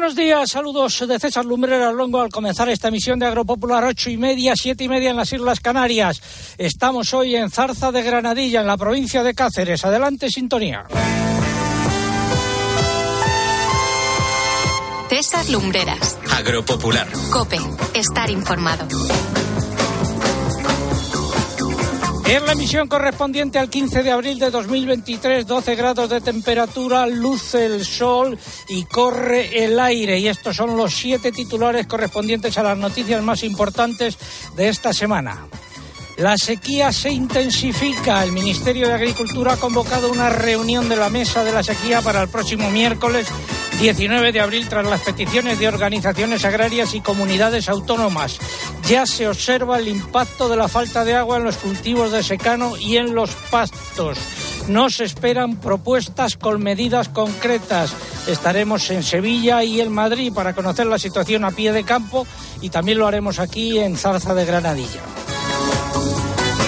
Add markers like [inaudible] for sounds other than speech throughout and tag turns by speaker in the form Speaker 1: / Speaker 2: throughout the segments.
Speaker 1: buenos días, saludos de César Lumbrera Longo al comenzar esta emisión de Agropopular ocho y media, siete y media en las Islas Canarias. Estamos hoy en Zarza de Granadilla, en la provincia de Cáceres. Adelante, sintonía.
Speaker 2: César Lumbreras.
Speaker 3: Agropopular.
Speaker 2: Cope. Estar informado.
Speaker 1: En la emisión correspondiente al 15 de abril de 2023, 12 grados de temperatura, luce el sol y corre el aire. Y estos son los siete titulares correspondientes a las noticias más importantes de esta semana. La sequía se intensifica. El Ministerio de Agricultura ha convocado una reunión de la mesa de la sequía para el próximo miércoles 19 de abril tras las peticiones de organizaciones agrarias y comunidades autónomas. Ya se observa el impacto de la falta de agua en los cultivos de secano y en los pastos. No se esperan propuestas con medidas concretas. Estaremos en Sevilla y en Madrid para conocer la situación a pie de campo y también lo haremos aquí en Zarza de Granadilla.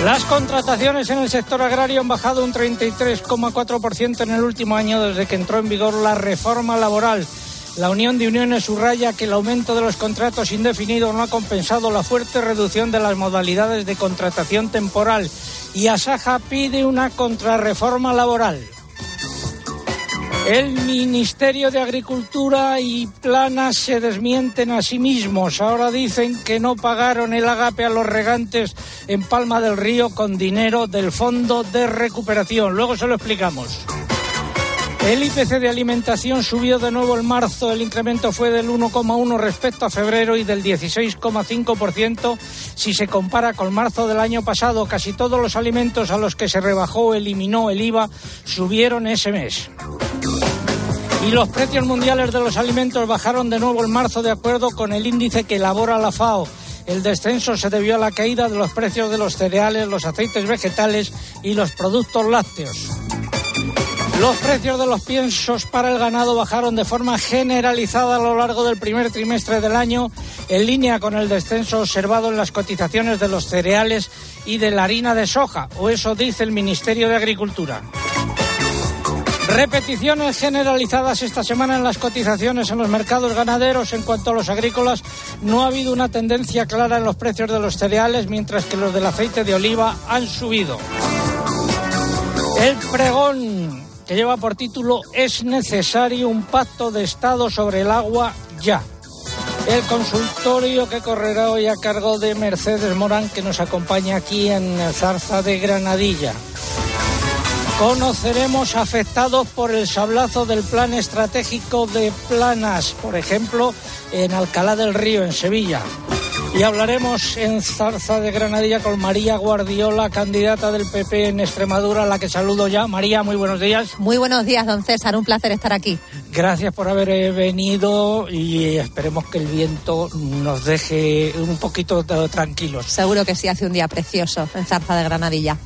Speaker 1: Las contrataciones en el sector agrario han bajado un 33,4% en el último año desde que entró en vigor la reforma laboral. La Unión de Uniones subraya que el aumento de los contratos indefinidos no ha compensado la fuerte reducción de las modalidades de contratación temporal y Asaja pide una contrarreforma laboral. El Ministerio de Agricultura y Planas se desmienten a sí mismos. Ahora dicen que no pagaron el agape a los regantes en Palma del Río con dinero del Fondo de Recuperación. Luego se lo explicamos. El IPC de alimentación subió de nuevo en marzo. El incremento fue del 1,1 respecto a febrero y del 16,5% si se compara con marzo del año pasado. Casi todos los alimentos a los que se rebajó eliminó el IVA subieron ese mes. Y los precios mundiales de los alimentos bajaron de nuevo en marzo de acuerdo con el índice que elabora la FAO. El descenso se debió a la caída de los precios de los cereales, los aceites vegetales y los productos lácteos. Los precios de los piensos para el ganado bajaron de forma generalizada a lo largo del primer trimestre del año, en línea con el descenso observado en las cotizaciones de los cereales y de la harina de soja, o eso dice el Ministerio de Agricultura. Repeticiones generalizadas esta semana en las cotizaciones en los mercados ganaderos. En cuanto a los agrícolas, no ha habido una tendencia clara en los precios de los cereales, mientras que los del aceite de oliva han subido. El pregón, que lleva por título Es necesario un pacto de Estado sobre el agua ya. El consultorio que correrá hoy a cargo de Mercedes Morán, que nos acompaña aquí en Zarza de Granadilla. Conoceremos afectados por el sablazo del plan estratégico de Planas, por ejemplo, en Alcalá del Río, en Sevilla. Y hablaremos en Zarza de Granadilla con María Guardiola, candidata del PP en Extremadura, a la que saludo ya. María, muy buenos días.
Speaker 4: Muy buenos días, don César. Un placer estar aquí.
Speaker 1: Gracias por haber eh, venido y esperemos que el viento nos deje un poquito tranquilos.
Speaker 4: Seguro que sí, hace un día precioso en Zarza de Granadilla.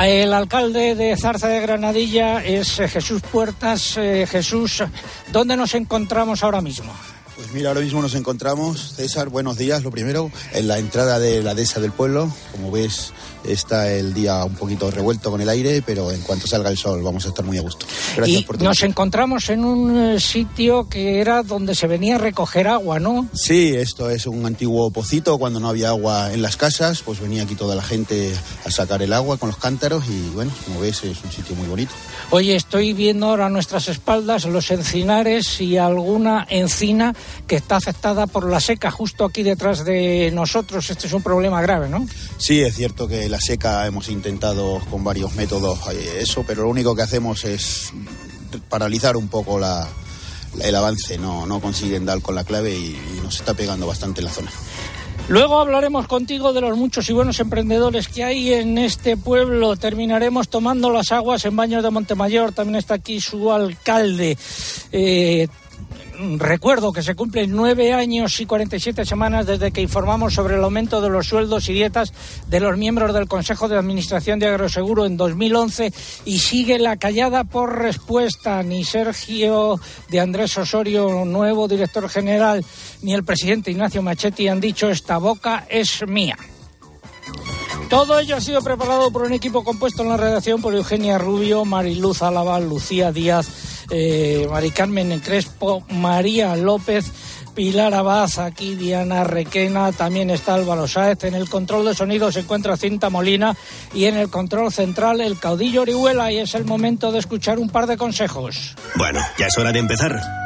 Speaker 1: El alcalde de Zarza de Granadilla es eh, Jesús Puertas. Eh, Jesús, ¿dónde nos encontramos ahora mismo?
Speaker 5: Pues mira, ahora mismo nos encontramos, César, buenos días, lo primero, en la entrada de la dehesa del pueblo. Como ves, está el día un poquito revuelto con el aire, pero en cuanto salga el sol vamos a estar muy a gusto.
Speaker 1: Gracias y por Nos encontramos en un sitio que era donde se venía a recoger agua, ¿no?
Speaker 5: Sí, esto es un antiguo pocito. Cuando no había agua en las casas, pues venía aquí toda la gente a sacar el agua con los cántaros y bueno, como ves, es un sitio muy bonito.
Speaker 1: Oye, estoy viendo ahora a nuestras espaldas los encinares y alguna encina que está afectada por la seca justo aquí detrás de nosotros. Este es un problema grave, ¿no?
Speaker 5: Sí, es cierto que la seca hemos intentado con varios métodos eso, pero lo único que hacemos es paralizar un poco la, el avance. No, no consiguen dar con la clave y, y nos está pegando bastante la zona.
Speaker 1: Luego hablaremos contigo de los muchos y buenos emprendedores que hay en este pueblo. Terminaremos tomando las aguas en Baños de Montemayor. También está aquí su alcalde. Eh, recuerdo que se cumplen nueve años y 47 semanas desde que informamos sobre el aumento de los sueldos y dietas de los miembros del Consejo de Administración de Agroseguro en 2011 y sigue la callada por respuesta. Ni Sergio de Andrés Osorio, nuevo director general, ni el presidente Ignacio Machetti han dicho esta boca es mía. Todo ello ha sido preparado por un equipo compuesto en la redacción por Eugenia Rubio, Mariluz Álava, Lucía Díaz, eh, Mari Carmen Crespo, María López, Pilar Abad, aquí Diana Requena, también está Álvaro Sáez. En el control de sonido se encuentra Cinta Molina y en el control central el caudillo Orihuela y es el momento de escuchar un par de consejos.
Speaker 3: Bueno, ya es hora de empezar.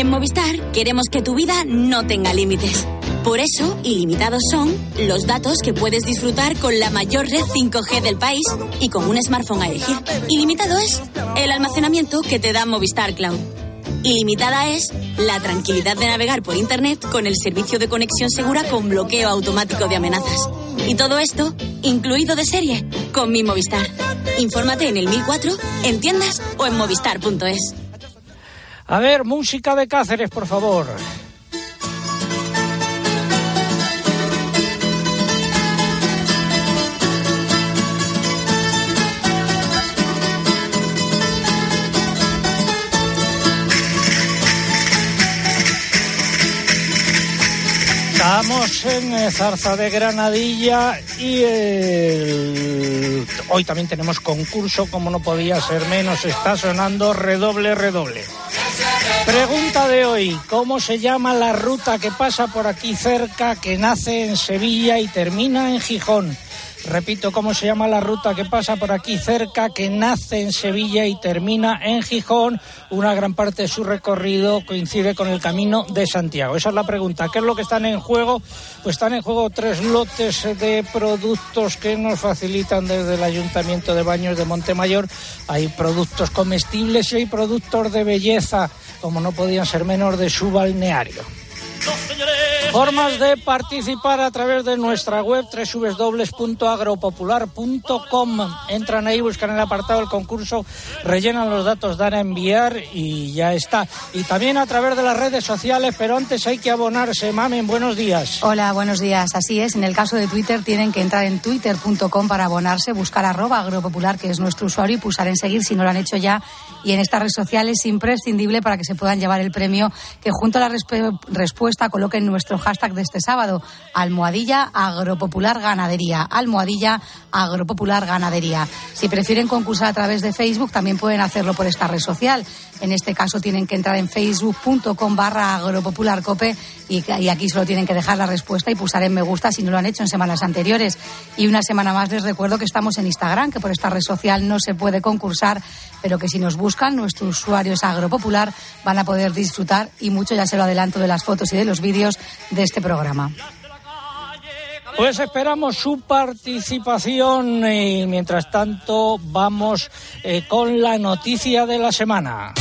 Speaker 6: En Movistar queremos que tu vida no tenga límites. Por eso, ilimitados son los datos que puedes disfrutar con la mayor red 5G del país y con un smartphone a elegir. Ilimitado es el almacenamiento que te da Movistar Cloud. Ilimitada es la tranquilidad de navegar por Internet con el servicio de conexión segura con bloqueo automático de amenazas. Y todo esto incluido de serie con mi Movistar. Infórmate en el 1004, en tiendas o en movistar.es.
Speaker 1: A ver, música de Cáceres, por favor. Estamos en eh, Zarza de Granadilla y hoy también tenemos concurso, como no podía ser menos, está sonando redoble, redoble. Pregunta de hoy, ¿cómo se llama la ruta que pasa por aquí cerca, que nace en Sevilla y termina en Gijón? Repito, ¿cómo se llama la ruta que pasa por aquí cerca, que nace en Sevilla y termina en Gijón? Una gran parte de su recorrido coincide con el camino de Santiago. Esa es la pregunta. ¿Qué es lo que están en juego? Pues están en juego tres lotes de productos que nos facilitan desde el Ayuntamiento de Baños de Montemayor. Hay productos comestibles y hay productos de belleza, como no podían ser menos de su balneario. Formas de participar a través de nuestra web www.agropopular.com. Entran ahí, buscan el apartado del concurso, rellenan los datos, dan a enviar y ya está. Y también a través de las redes sociales, pero antes hay que abonarse. Mamen, buenos días.
Speaker 7: Hola, buenos días. Así es, en el caso de Twitter tienen que entrar en twitter.com para abonarse, buscar arroba agropopular, que es nuestro usuario, y pulsar en seguir si no lo han hecho ya. Y en estas redes sociales es imprescindible para que se puedan llevar el premio que junto a la resp- respuesta coloquen nuestro hashtag de este sábado, almohadilla agropopular ganadería, almohadilla agropopular ganadería. Si prefieren concursar a través de Facebook, también pueden hacerlo por esta red social. En este caso tienen que entrar en facebook.com barra agropopularcope y, aquí solo tienen que dejar la respuesta y pulsar en me gusta si no lo han hecho en semanas anteriores. Y una semana más les recuerdo que estamos en Instagram, que por esta red social no se puede concursar, pero que si nos buscan, nuestro usuario es agropopular, van a poder disfrutar y mucho, ya se lo adelanto, de las fotos y de los vídeos de este programa.
Speaker 1: Pues esperamos su participación y mientras tanto vamos eh, con la noticia de la semana.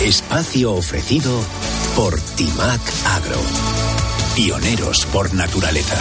Speaker 8: Espacio ofrecido por Timac Agro. Pioneros por naturaleza.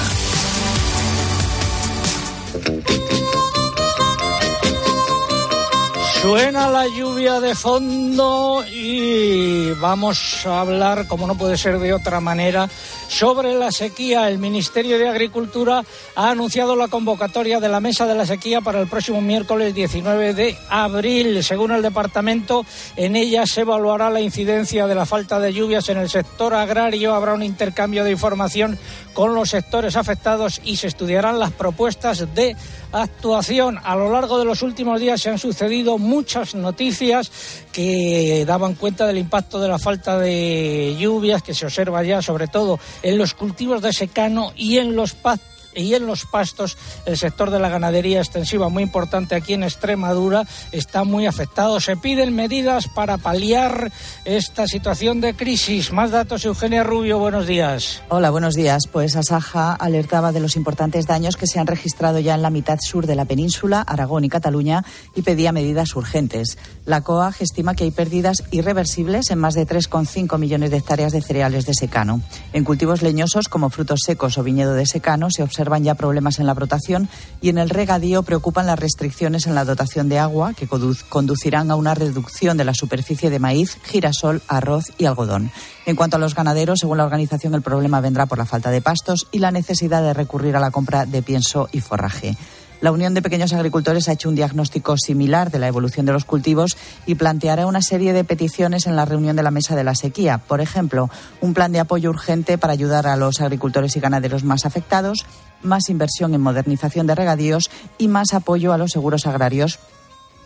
Speaker 1: Suena la lluvia de fondo y vamos a hablar, como no puede ser de otra manera, sobre la sequía. El Ministerio de Agricultura ha anunciado la convocatoria de la Mesa de la Sequía para el próximo miércoles 19 de abril. Según el departamento, en ella se evaluará la incidencia de la falta de lluvias en el sector agrario. Habrá un intercambio de información con los sectores afectados y se estudiarán las propuestas de actuación. A lo largo de los últimos días se han sucedido muchas noticias que daban cuenta del impacto de la falta de lluvias que se observa ya, sobre todo en los cultivos de secano y en los pastos y en los pastos el sector de la ganadería extensiva muy importante aquí en Extremadura está muy afectado. Se piden medidas para paliar esta situación de crisis. Más datos, Eugenia Rubio, buenos días.
Speaker 9: Hola, buenos días. Pues Asaja alertaba de los importantes daños que se han registrado ya en la mitad sur de la península, Aragón y Cataluña, y pedía medidas urgentes. La COAG estima que hay pérdidas irreversibles en más de 3,5 millones de hectáreas de cereales de secano. En cultivos leñosos como frutos secos o viñedo de secano se observa observan ya problemas en la brotación y en el regadío preocupan las restricciones en la dotación de agua que conducirán a una reducción de la superficie de maíz, girasol, arroz y algodón. En cuanto a los ganaderos, según la organización, el problema vendrá por la falta de pastos y la necesidad de recurrir a la compra de pienso y forraje. La Unión de Pequeños Agricultores ha hecho un diagnóstico similar de la evolución de los cultivos y planteará una serie de peticiones en la reunión de la mesa de la sequía. Por ejemplo, un plan de apoyo urgente para ayudar a los agricultores y ganaderos más afectados, más inversión en modernización de regadíos y más apoyo a los seguros agrarios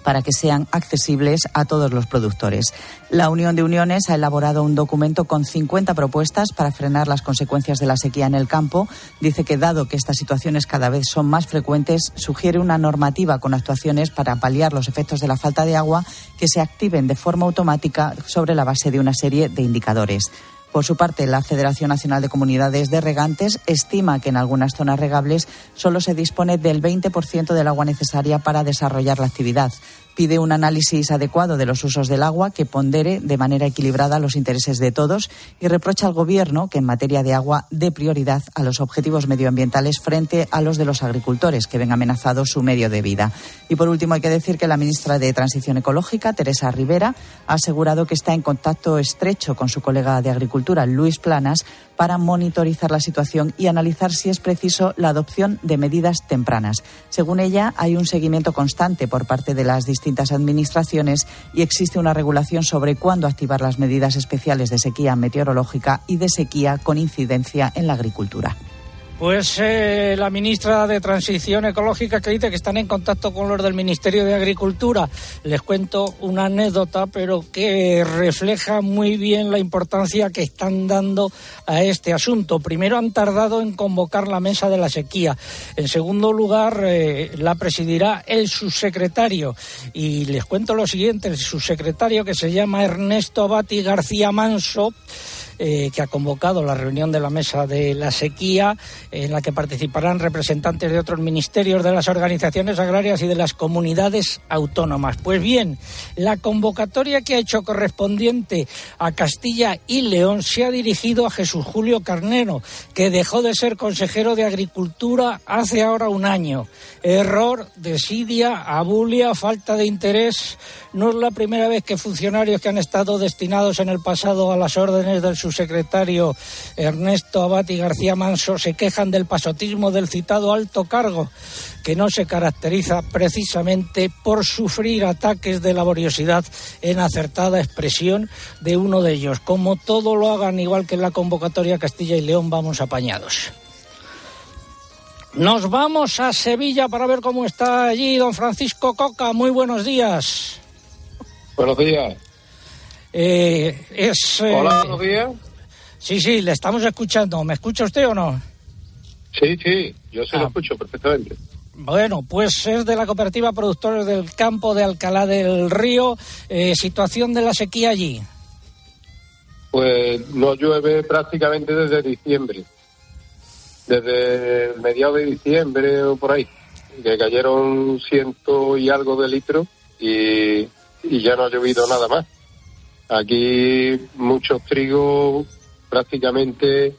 Speaker 9: para que sean accesibles a todos los productores. La Unión de Uniones ha elaborado un documento con 50 propuestas para frenar las consecuencias de la sequía en el campo. Dice que, dado que estas situaciones cada vez son más frecuentes, sugiere una normativa con actuaciones para paliar los efectos de la falta de agua que se activen de forma automática sobre la base de una serie de indicadores. Por su parte, la Federación Nacional de Comunidades de Regantes estima que en algunas zonas regables solo se dispone del 20% del agua necesaria para desarrollar la actividad pide un análisis adecuado de los usos del agua que pondere de manera equilibrada los intereses de todos y reprocha al Gobierno que en materia de agua dé prioridad a los objetivos medioambientales frente a los de los agricultores que ven amenazado su medio de vida. Y por último, hay que decir que la ministra de Transición Ecológica, Teresa Rivera, ha asegurado que está en contacto estrecho con su colega de Agricultura, Luis Planas, para monitorizar la situación y analizar si es preciso la adopción de medidas tempranas. Según ella, hay un seguimiento constante por parte de las distintas administraciones y existe una regulación sobre cuándo activar las medidas especiales de sequía meteorológica y de sequía con incidencia en la agricultura.
Speaker 1: Pues eh, la ministra de Transición Ecológica que dice que están en contacto con los del Ministerio de Agricultura. Les cuento una anécdota, pero que refleja muy bien la importancia que están dando a este asunto. Primero han tardado en convocar la mesa de la sequía. En segundo lugar, eh, la presidirá el subsecretario. Y les cuento lo siguiente, el subsecretario que se llama Ernesto Abati García Manso eh, que ha convocado la reunión de la mesa de la sequía, en la que participarán representantes de otros ministerios, de las organizaciones agrarias y de las comunidades autónomas. Pues bien, la convocatoria que ha hecho correspondiente a Castilla y León se ha dirigido a Jesús Julio Carnero, que dejó de ser consejero de Agricultura hace ahora un año. Error, desidia, abulia, falta de interés. No es la primera vez que funcionarios que han estado destinados en el pasado a las órdenes del secretario Ernesto Abati García Manso se quejan del pasotismo del citado alto cargo, que no se caracteriza precisamente por sufrir ataques de laboriosidad en acertada expresión de uno de ellos. Como todo lo hagan igual que en la convocatoria Castilla y León, vamos apañados. Nos vamos a Sevilla para ver cómo está allí don Francisco Coca. Muy buenos días.
Speaker 10: Buenos días.
Speaker 1: Eh, es,
Speaker 10: eh, Hola, buenos días.
Speaker 1: Sí, sí, le estamos escuchando. ¿Me escucha usted o no?
Speaker 10: Sí, sí, yo se lo ah. escucho perfectamente.
Speaker 1: Bueno, pues es de la cooperativa Productores del Campo de Alcalá del Río. Eh, situación de la sequía allí.
Speaker 10: Pues no llueve prácticamente desde diciembre. Desde mediados de diciembre o por ahí. Que cayeron ciento y algo de litros y, y ya no ha llovido nada más. Aquí muchos trigos prácticamente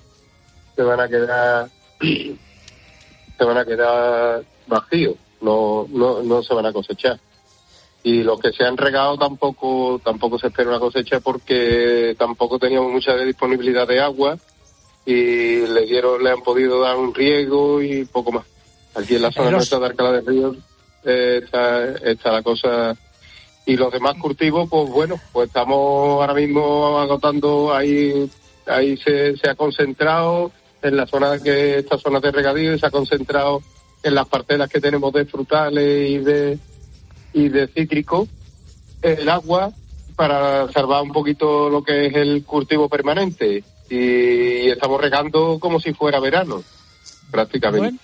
Speaker 10: se van a quedar [clears throat] se van a quedar vacíos, no, no, no se van a cosechar. Y los que se han regado tampoco tampoco se espera una cosecha porque tampoco teníamos mucha disponibilidad de agua y le dieron le han podido dar un riego y poco más. Aquí en la zona nuestra de Alcalá de Ríos eh, está, está la cosa y los demás cultivos, pues bueno, pues estamos ahora mismo agotando ahí ahí se, se ha concentrado en la zona que esta zona de regadío se ha concentrado en las parcelas que tenemos de frutales y de y de cítrico el agua para salvar un poquito lo que es el cultivo permanente y, estamos regando como si fuera verano prácticamente.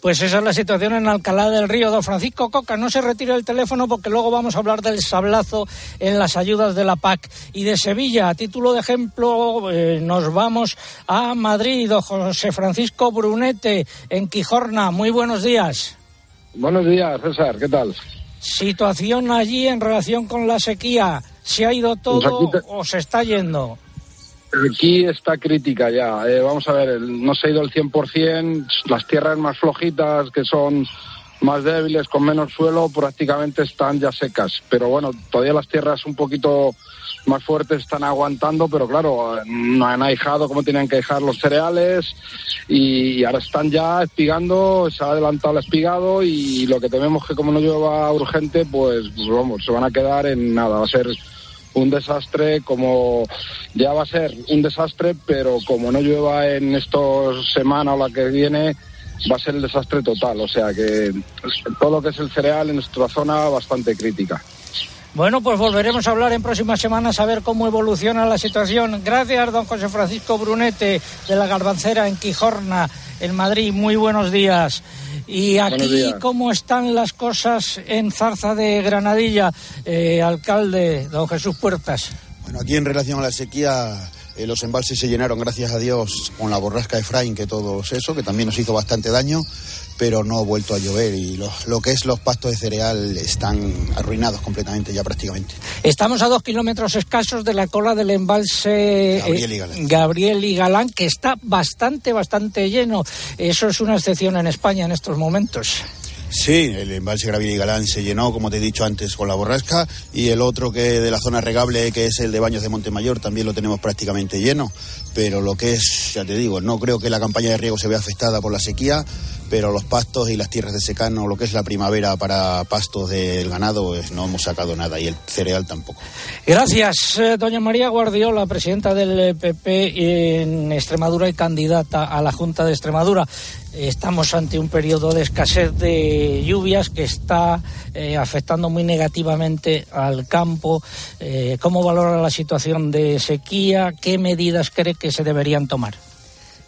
Speaker 1: Pues esa es la situación en Alcalá del Río. Don Francisco Coca, no se retire el teléfono porque luego vamos a hablar del sablazo en las ayudas de la PAC. Y de Sevilla, a título de ejemplo, eh, nos vamos a Madrid. Don José Francisco Brunete, en Quijorna. Muy buenos días.
Speaker 11: Buenos días, César. ¿Qué tal?
Speaker 1: Situación allí en relación con la sequía. ¿Se ha ido todo pues o se está yendo?
Speaker 11: Aquí está crítica ya. Eh, vamos a ver, no se ha ido el 100%. Las tierras más flojitas, que son más débiles, con menos suelo, prácticamente están ya secas. Pero bueno, todavía las tierras un poquito más fuertes están aguantando, pero claro, no han ahijado como tenían que dejar los cereales y, ahora están ya espigando, se ha adelantado el espigado y lo que tememos que como no llueva urgente, pues, pues vamos, se van a quedar en nada, va a ser un desastre como ya va a ser un desastre, pero como no llueva en estos semanas o la que viene, va a ser el desastre total. O sea que todo lo que es el cereal en nuestra zona bastante crítica.
Speaker 1: Bueno, pues volveremos a hablar en próximas semanas a ver cómo evoluciona la situación. Gracias, don José Francisco Brunete, de la Garbancera en Quijorna, en Madrid. Muy buenos días. Y aquí, ¿cómo están las cosas en Zarza de Granadilla, eh, alcalde don Jesús Puertas?
Speaker 5: Bueno, aquí en relación a la sequía, eh, los embalses se llenaron, gracias a Dios, con la borrasca de Efraín, que todo eso, que también nos hizo bastante daño pero no ha vuelto a llover y lo, que es los pastos de cereal están arruinados completamente ya prácticamente.
Speaker 1: Estamos a dos kilómetros escasos de la cola del embalse
Speaker 5: eh,
Speaker 1: Gabriel y Galán. que está bastante, bastante lleno. Eso es una excepción en España en estos momentos.
Speaker 5: Sí, el embalse Gabriel y Galán se llenó, como te he dicho antes, con la borrasca y el otro que de la zona regable, que es el de Baños de Montemayor, también lo tenemos prácticamente lleno. Pero lo que es, ya te digo, no creo que la campaña de riego se vea afectada por la sequía pero los pastos y las tierras de secano, lo que es la primavera para pastos del ganado, pues no hemos sacado nada y el cereal tampoco.
Speaker 1: Gracias, eh, doña María Guardiola, presidenta del PP en Extremadura y candidata a la Junta de Extremadura. Estamos ante un periodo de escasez de lluvias que está eh, afectando muy negativamente al campo. Eh, ¿Cómo valora la situación de sequía? ¿Qué medidas cree que se deberían tomar?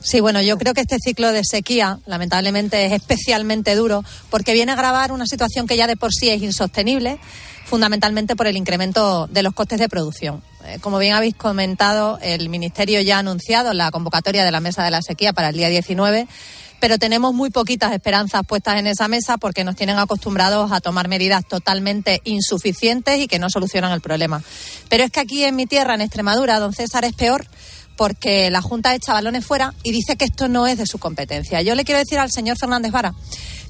Speaker 4: Sí, bueno, yo creo que este ciclo de sequía, lamentablemente, es especialmente duro porque viene a agravar una situación que ya de por sí es insostenible, fundamentalmente por el incremento de los costes de producción. Eh, como bien habéis comentado, el Ministerio ya ha anunciado la convocatoria de la Mesa de la Sequía para el día 19 pero tenemos muy poquitas esperanzas puestas en esa mesa porque nos tienen acostumbrados a tomar medidas totalmente insuficientes y que no solucionan el problema. Pero es que aquí en mi tierra, en Extremadura, don César, es peor porque la Junta echa balones fuera y dice que esto no es de su competencia. Yo le quiero decir al señor Fernández Vara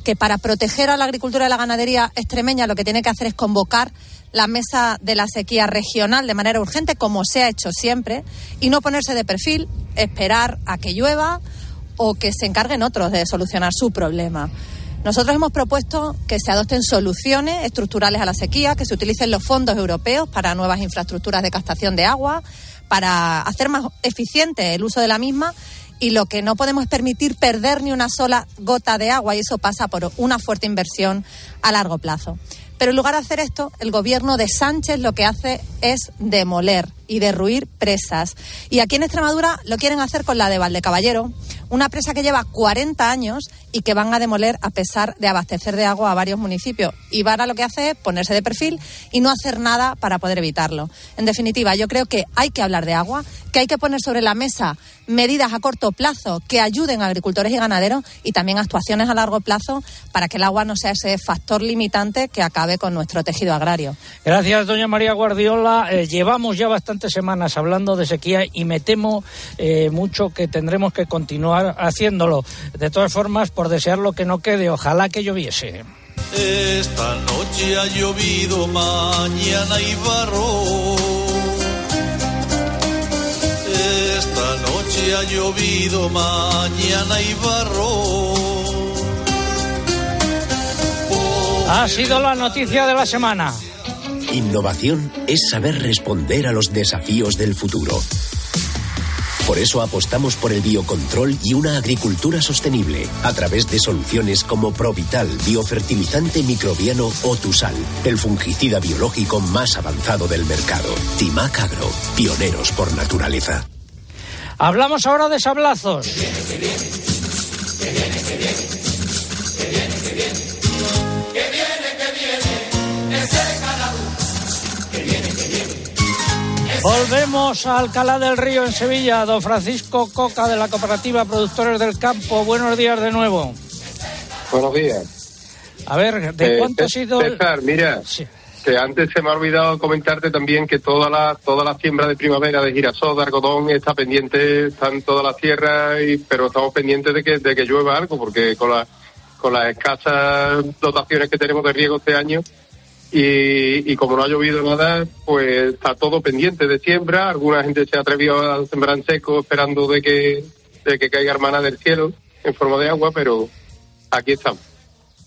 Speaker 4: que para proteger a la agricultura y la ganadería extremeña lo que tiene que hacer es convocar la mesa de la sequía regional de manera urgente, como se ha hecho siempre, y no ponerse de perfil, esperar a que llueva o que se encarguen otros de solucionar su problema. Nosotros hemos propuesto que se adopten soluciones estructurales a la sequía, que se utilicen los fondos europeos para nuevas infraestructuras de captación de agua, para hacer más eficiente el uso de la misma y lo que no podemos permitir perder ni una sola gota de agua y eso pasa por una fuerte inversión a largo plazo. Pero en lugar de hacer esto, el gobierno de Sánchez lo que hace es demoler y derruir presas. Y aquí en Extremadura lo quieren hacer con la de Valdecaballero, una presa que lleva 40 años y que van a demoler a pesar de abastecer de agua a varios municipios. Y Vara lo que hace es ponerse de perfil y no hacer nada para poder evitarlo. En definitiva, yo creo que hay que hablar de agua, que hay que poner sobre la mesa medidas a corto plazo que ayuden a agricultores y ganaderos y también actuaciones a largo plazo para que el agua no sea ese factor limitante que acabe con nuestro tejido agrario.
Speaker 1: Gracias, doña María Guardiola. Eh, llevamos ya bastantes semanas hablando de sequía y me temo eh, mucho que tendremos que continuar haciéndolo. De todas formas, por desear lo que no quede, ojalá que lloviese.
Speaker 12: Esta noche ha llovido, mañana y barro. Esta noche ha llovido, mañana y barro.
Speaker 1: Ha sido la noticia de la semana.
Speaker 8: Innovación es saber responder a los desafíos del futuro por eso apostamos por el biocontrol y una agricultura sostenible a través de soluciones como Provital, biofertilizante microbiano o Tusal, el fungicida biológico más avanzado del mercado. Timac Agro, pioneros por naturaleza.
Speaker 1: Hablamos ahora de sablazos. Volvemos a Alcalá del Río en Sevilla. Don Francisco Coca de la Cooperativa Productores del Campo. Buenos días de nuevo.
Speaker 10: Buenos días.
Speaker 1: A ver, ¿de
Speaker 10: eh,
Speaker 1: cuánto ha sido?
Speaker 10: César, mira, que antes se me ha olvidado comentarte también que toda la toda la siembra de primavera de girasol, de algodón está pendiente, están todas las tierras, y, pero estamos pendientes de que, de que llueva algo, porque con, la, con las escasas dotaciones que tenemos de riego este año, y, y como no ha llovido nada, pues está todo pendiente de siembra. Alguna gente se ha atrevido a sembrar en seco esperando de que, de que caiga hermana del cielo en forma de agua, pero aquí estamos.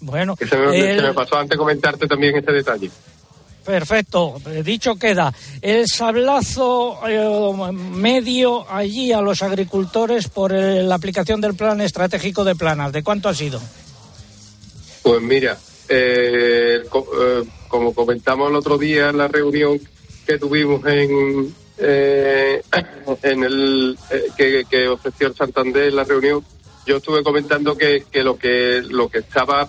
Speaker 1: Bueno,
Speaker 10: Que se, me,
Speaker 1: el-
Speaker 10: se me pasó antes comentarte también este detalle.
Speaker 1: Perfecto, Eh, dicho queda. El sablazo eh, medio allí a los agricultores por eh, la aplicación del plan estratégico de planas, ¿de cuánto ha sido?
Speaker 10: Pues mira, eh, eh, como comentamos el otro día en la reunión que tuvimos en eh, [coughs] en el eh, que, ofreció el Santander en la reunión, yo estuve comentando que, que lo que lo que estaba,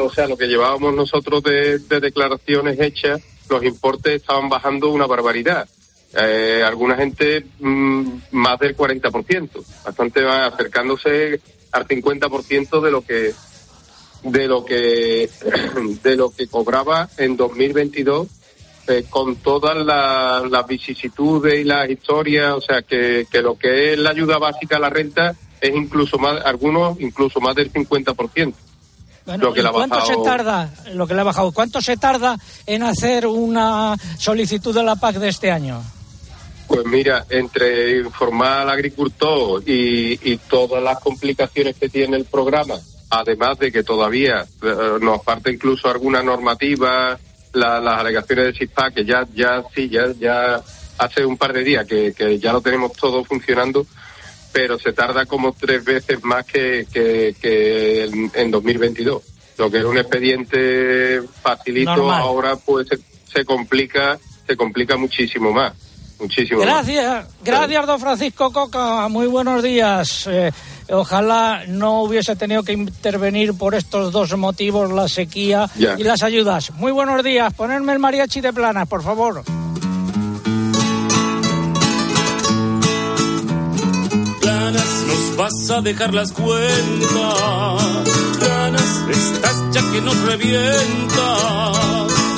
Speaker 10: o sea, lo que llevábamos nosotros de, de declaraciones hechas, los importes estaban bajando una barbaridad. Eh, alguna gente mm, más del 40%, bastante acercándose al 50% de lo que de lo que [clears throat] de lo que cobraba en 2022 eh, con todas la- las vicisitudes y las historias, o sea que, que lo que es la ayuda básica a la renta es incluso más, algunos incluso más del 50%.
Speaker 1: Bueno,
Speaker 10: Lo que
Speaker 1: ¿y
Speaker 10: le ha
Speaker 1: ¿Cuánto
Speaker 10: bajado-
Speaker 1: se tarda, lo que le ha bajado, cuánto se tarda en hacer una solicitud de la PAC de este año?
Speaker 10: Pues mira, entre informar al agricultor y, y todas las complicaciones que tiene el programa, además de que todavía eh, nos falta incluso alguna normativa, la- las alegaciones de CISPA, que ya, ya sí, ya, ya hace un par de días que, que ya lo tenemos todo funcionando, pero se tarda como tres veces más que, que, que en, en 2022. Lo que era un expediente facilito
Speaker 1: Normal.
Speaker 10: ahora pues se, se complica, se complica muchísimo más. Muchísimo más.
Speaker 1: Gracias, gracias, don Francisco Coca. Muy buenos días. Eh, ojalá no hubiese tenido que intervenir por estos dos motivos, la sequía
Speaker 10: Ya.
Speaker 1: y las ayudas. Muy buenos días. Ponerme el mariachi de planas, por favor.
Speaker 13: Planas, nos vas a dejar las cuentas. Planas, estás ya que nos revienta.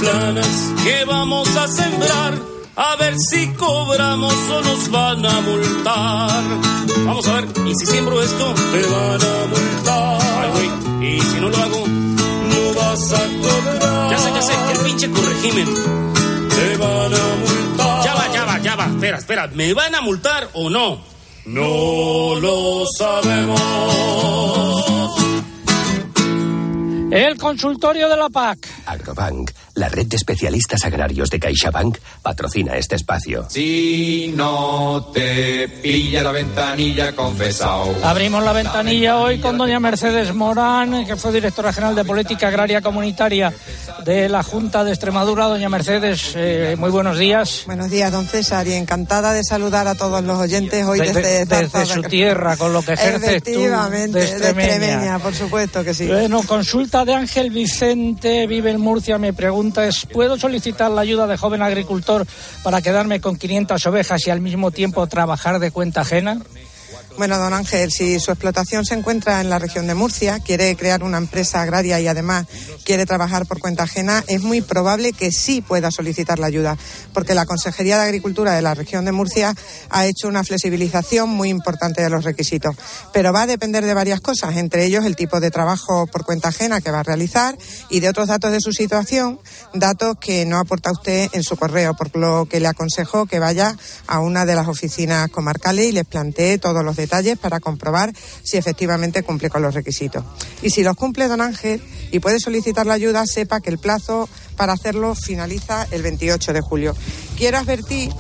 Speaker 13: Planas, que vamos a sembrar. A ver si cobramos o nos van a multar. Vamos a ver, y si siembro esto, te van a multar. Ay, güey, y si no lo hago, no vas a cobrar. Ya sé, ya sé, el pinche corregimen. Te van a multar. Ya va, ya va, ya va. Espera, espera, ¿me van a multar o no? No lo sabemos.
Speaker 1: El consultorio de la PAC.
Speaker 8: Agrobank, la red de especialistas agrarios de CaixaBank, patrocina este espacio.
Speaker 14: Si no te pilla la ventanilla, confesao.
Speaker 1: Abrimos la ventanilla hoy con doña Mercedes Morán, que fue directora general de Política Agraria Comunitaria de la Junta de Extremadura. Doña Mercedes, eh, muy buenos días.
Speaker 15: Buenos días, don César, y encantada de saludar a todos los oyentes hoy
Speaker 1: De- de-
Speaker 15: desde,
Speaker 1: desde
Speaker 15: Zarzada.
Speaker 1: su tierra, con lo que ejerces tú
Speaker 15: Efectivamente,
Speaker 1: de
Speaker 15: de
Speaker 1: Extremeña.
Speaker 15: Extremeña, por supuesto que sí.
Speaker 1: Bueno, consulta de Ángel Vicente, vive en Murcia. Mi pregunta es, ¿puedo solicitar la ayuda de joven agricultor para quedarme con 500 ovejas y al mismo tiempo trabajar de cuenta ajena?
Speaker 15: Bueno, don Ángel, si su explotación se encuentra en la región de Murcia, quiere crear una empresa agraria y además quiere trabajar por cuenta ajena, es muy probable que sí pueda solicitar la ayuda, porque la Consejería de Agricultura de la región de Murcia ha hecho una flexibilización muy importante de los requisitos. Pero va a depender de varias cosas, entre ellos el tipo de trabajo por cuenta ajena que va a realizar y de otros datos de su situación, datos que no aporta usted en su correo, por lo que le aconsejo que vaya a una de las oficinas comarcales y les plantee todos los detalles para comprobar si efectivamente cumple con los requisitos. Y si los cumple, don Ángel, y puede solicitar la ayuda, sepa que el plazo para hacerlo finaliza el 28 de julio. Quiero advertir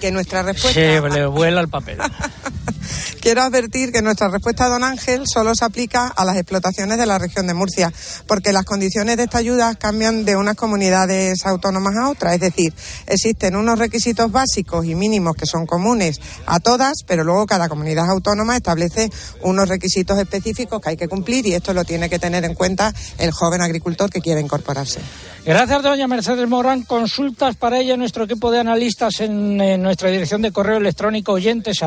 Speaker 15: que nuestra respuesta...
Speaker 1: Se le vuela el papel. [laughs]
Speaker 15: Quiero advertir que nuestra respuesta, don Ángel, solo se aplica a las explotaciones de la región de Murcia, porque las condiciones de esta ayuda cambian de unas comunidades autónomas a otras. Es decir, existen unos requisitos básicos y mínimos que son comunes a todas, pero luego cada comunidad autónoma establece unos requisitos específicos que hay que cumplir y esto lo tiene que tener en cuenta el joven agricultor que quiere incorporarse.
Speaker 1: Gracias, doña Mercedes Morán. Consultas para ella nuestro equipo de analistas en, nuestra dirección de correo electrónico oyentes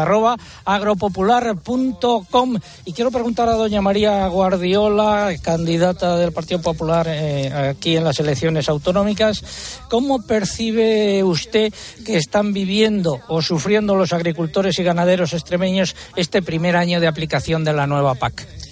Speaker 1: agropopular agropopular.com. Y quiero preguntar a doña María Guardiola, candidata del Partido Popular eh, aquí en las elecciones autonómicas, ¿cómo percibe usted que están viviendo o sufriendo los agricultores y ganaderos extremeños este primer año de aplicación de la nueva PAC?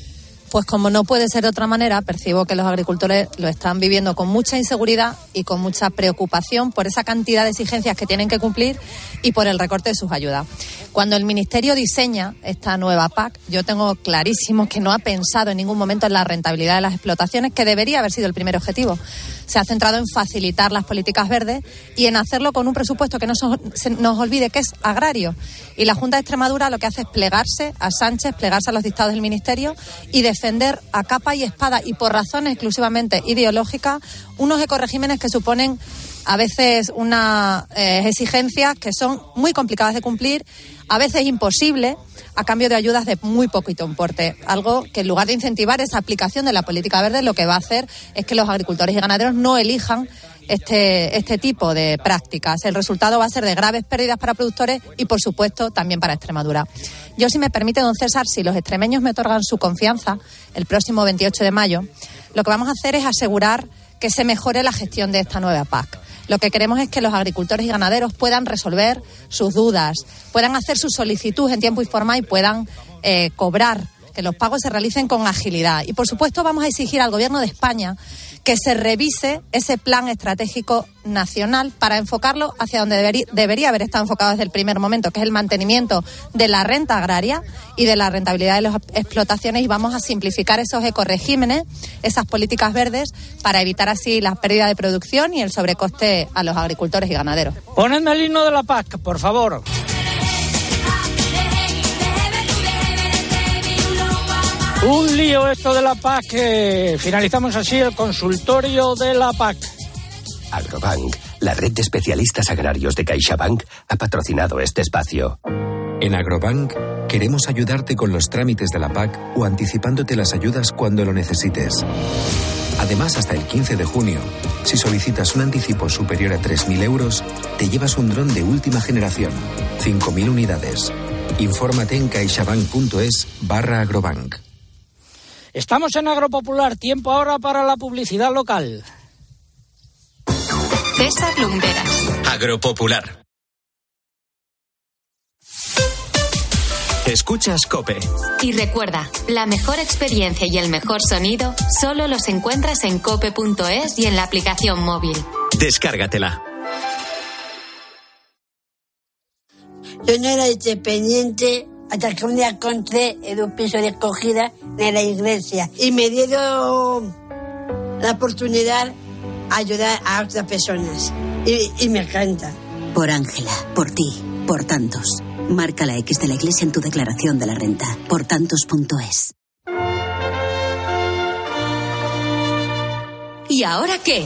Speaker 4: Pues como no puede ser de otra manera, percibo que los agricultores lo están viviendo con mucha inseguridad y con mucha preocupación por esa cantidad de exigencias que tienen que cumplir y por el recorte de sus ayudas. Cuando el Ministerio diseña esta nueva PAC, yo tengo clarísimo que no ha pensado en ningún momento en la rentabilidad de las explotaciones, que debería haber sido el primer objetivo. Se ha centrado en facilitar las políticas verdes y en hacerlo con un presupuesto que no se nos olvide que es agrario. Y la Junta de Extremadura lo que hace es plegarse a Sánchez, plegarse a los dictados del Ministerio y defender a capa y espada y por razones exclusivamente ideológicas unos ecoregímenes que suponen a veces unas eh, exigencias que son muy complicadas de cumplir, a veces imposibles, a cambio de ayudas de muy poquito importe. Algo que en lugar de incentivar esa aplicación de la política verde, lo que va a hacer es que los agricultores y ganaderos no elijan este, este tipo de prácticas. El resultado va a ser de graves pérdidas para productores y, por supuesto, también para Extremadura. Yo, si me permite, don César, si los extremeños me otorgan su confianza el próximo 28 de mayo, lo que vamos a hacer es asegurar que se mejore la gestión de esta nueva PAC. Lo que queremos es que los agricultores y ganaderos puedan resolver sus dudas, puedan hacer su solicitud en tiempo y forma y puedan eh, cobrar, que los pagos se realicen con agilidad. Y, por supuesto, vamos a exigir al Gobierno de España que se revise ese plan estratégico nacional para enfocarlo hacia donde debería, haber estado enfocado desde el primer momento, que es el mantenimiento de la renta agraria y de la rentabilidad de las explotaciones y vamos a simplificar esos ecoregímenes, esas políticas verdes, para evitar así la pérdida de producción y el sobrecoste a los agricultores y ganaderos.
Speaker 1: Ponedme el himno de la PAC, por favor. Un lío esto de la PAC. Eh, finalizamos así el consultorio de la PAC.
Speaker 8: Agrobank, la red de especialistas agrarios de CaixaBank, ha patrocinado este espacio.
Speaker 16: En Agrobank queremos ayudarte con los trámites de la PAC o anticipándote las ayudas cuando lo necesites. Además, hasta el 15 de junio, si solicitas un anticipo superior a 3.000 euros, te llevas un dron de última generación, 5.000 unidades. Infórmate en caixabank.es barra agrobank.
Speaker 1: Estamos en Agropopular, tiempo ahora para la publicidad local.
Speaker 2: César Lumberas.
Speaker 3: Agropopular. Escuchas Cope.
Speaker 2: Y recuerda, la mejor experiencia y el mejor sonido solo los encuentras en cope.es y en la aplicación móvil.
Speaker 3: Descárgatela.
Speaker 17: Yo no era independiente hasta que un día encontré en un piso de acogida de la iglesia y me dieron la oportunidad de ayudar a otras personas. Y, y me encanta.
Speaker 18: Por Ángela, por ti, por tantos. Marca la X de la iglesia en tu declaración de la renta. Por tantos.es.
Speaker 6: ¿Y ahora qué?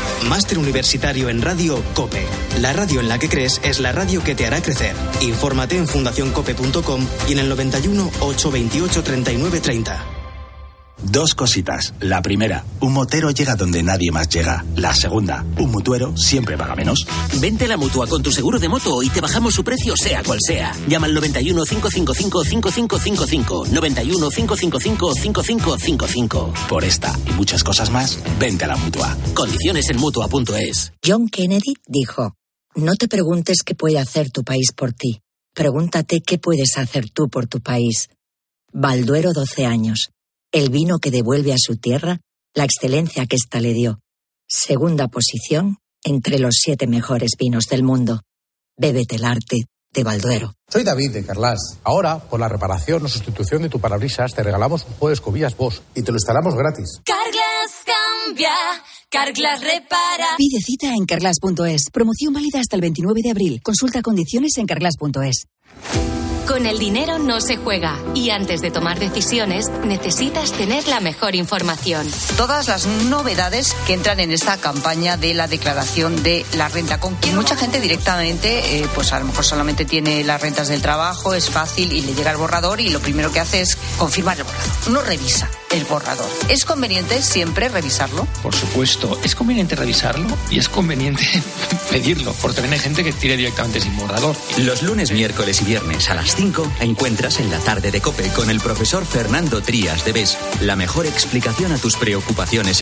Speaker 3: Máster universitario en radio COPE. La radio en la que crees es la radio que te hará crecer. Infórmate en fundacioncope.com y en el 91 828 39 30.
Speaker 19: Dos cositas. La primera, un motero llega donde nadie más llega. La segunda, un mutuero siempre paga menos.
Speaker 20: Vente a la mutua con tu seguro de moto y te bajamos su precio sea cual sea. Llama al 91 555 5555. 91 555 5555.
Speaker 19: Por esta y muchas cosas más, vente a la mutua.
Speaker 20: Condiciones en mutua.es.
Speaker 21: John Kennedy dijo: No te preguntes qué puede hacer tu país por ti. Pregúntate qué puedes hacer tú por tu país. Balduero 12 años. El vino que devuelve a su tierra la excelencia que ésta le dio. Segunda posición entre los siete mejores vinos del mundo. Bébete el arte de Balduero.
Speaker 22: Soy David de Carlas. Ahora, por la reparación o sustitución de tu parabrisas, te regalamos un juego de escobillas Bosch y te lo instalamos gratis.
Speaker 6: Carglass cambia, Carglass repara.
Speaker 23: Pide cita en carglass.es. Promoción válida hasta el 29 de abril. Consulta condiciones en carglass.es.
Speaker 2: Con el dinero no se juega y antes de tomar decisiones necesitas tener la mejor información.
Speaker 24: Todas las novedades que entran en esta campaña de la declaración de la renta. Con quien mucha gente directamente, eh, pues a lo mejor solamente tiene las rentas del trabajo, es fácil y le llega el borrador y lo primero que hace es confirmar el borrador. No revisa el borrador. ¿Es conveniente siempre revisarlo?
Speaker 25: Por supuesto, es conveniente revisarlo y es conveniente [laughs] pedirlo, porque también hay gente que tira directamente sin borrador.
Speaker 26: Los lunes, miércoles y viernes a las 5 encuentras en la tarde de Cope con el profesor Fernando Trías de BES la mejor explicación a tus preocupaciones